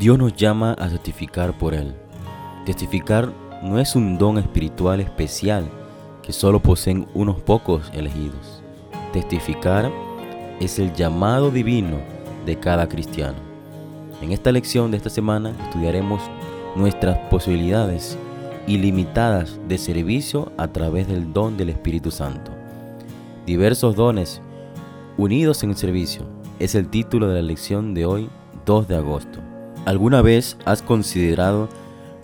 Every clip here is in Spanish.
Dios nos llama a testificar por Él. Testificar no es un don espiritual especial que solo poseen unos pocos elegidos. Testificar es el llamado divino de cada cristiano. En esta lección de esta semana estudiaremos nuestras posibilidades ilimitadas de servicio a través del don del Espíritu Santo. Diversos dones unidos en el servicio es el título de la lección de hoy, 2 de agosto. ¿Alguna vez has considerado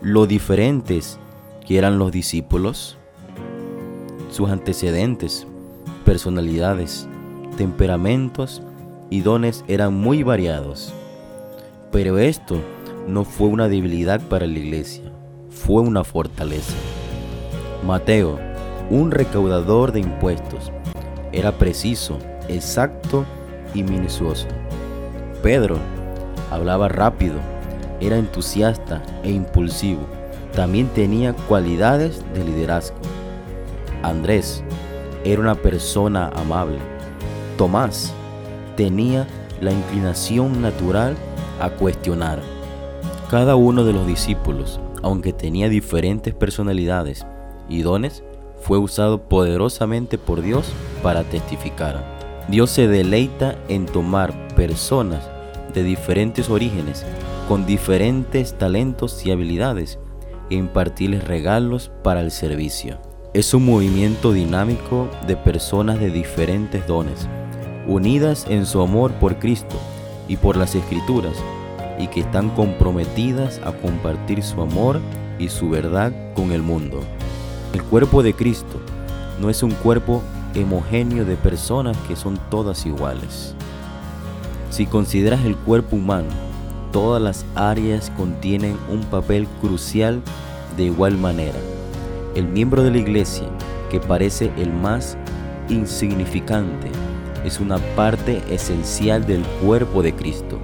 lo diferentes que eran los discípulos? Sus antecedentes, personalidades, temperamentos y dones eran muy variados. Pero esto no fue una debilidad para la iglesia, fue una fortaleza. Mateo, un recaudador de impuestos, era preciso, exacto y minucioso. Pedro hablaba rápido, era entusiasta e impulsivo. También tenía cualidades de liderazgo. Andrés era una persona amable. Tomás tenía la inclinación natural a cuestionar. Cada uno de los discípulos, aunque tenía diferentes personalidades y dones, fue usado poderosamente por Dios para testificar. Dios se deleita en tomar personas de diferentes orígenes, con diferentes talentos y habilidades, e impartirles regalos para el servicio. Es un movimiento dinámico de personas de diferentes dones, unidas en su amor por Cristo y por las Escrituras, y que están comprometidas a compartir su amor y su verdad con el mundo. El cuerpo de Cristo no es un cuerpo homogéneo de personas que son todas iguales. Si consideras el cuerpo humano, todas las áreas contienen un papel crucial de igual manera. El miembro de la iglesia, que parece el más insignificante, es una parte esencial del cuerpo de Cristo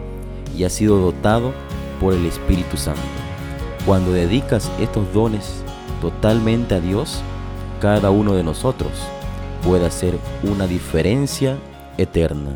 y ha sido dotado por el Espíritu Santo. Cuando dedicas estos dones totalmente a Dios, cada uno de nosotros puede hacer una diferencia eterna.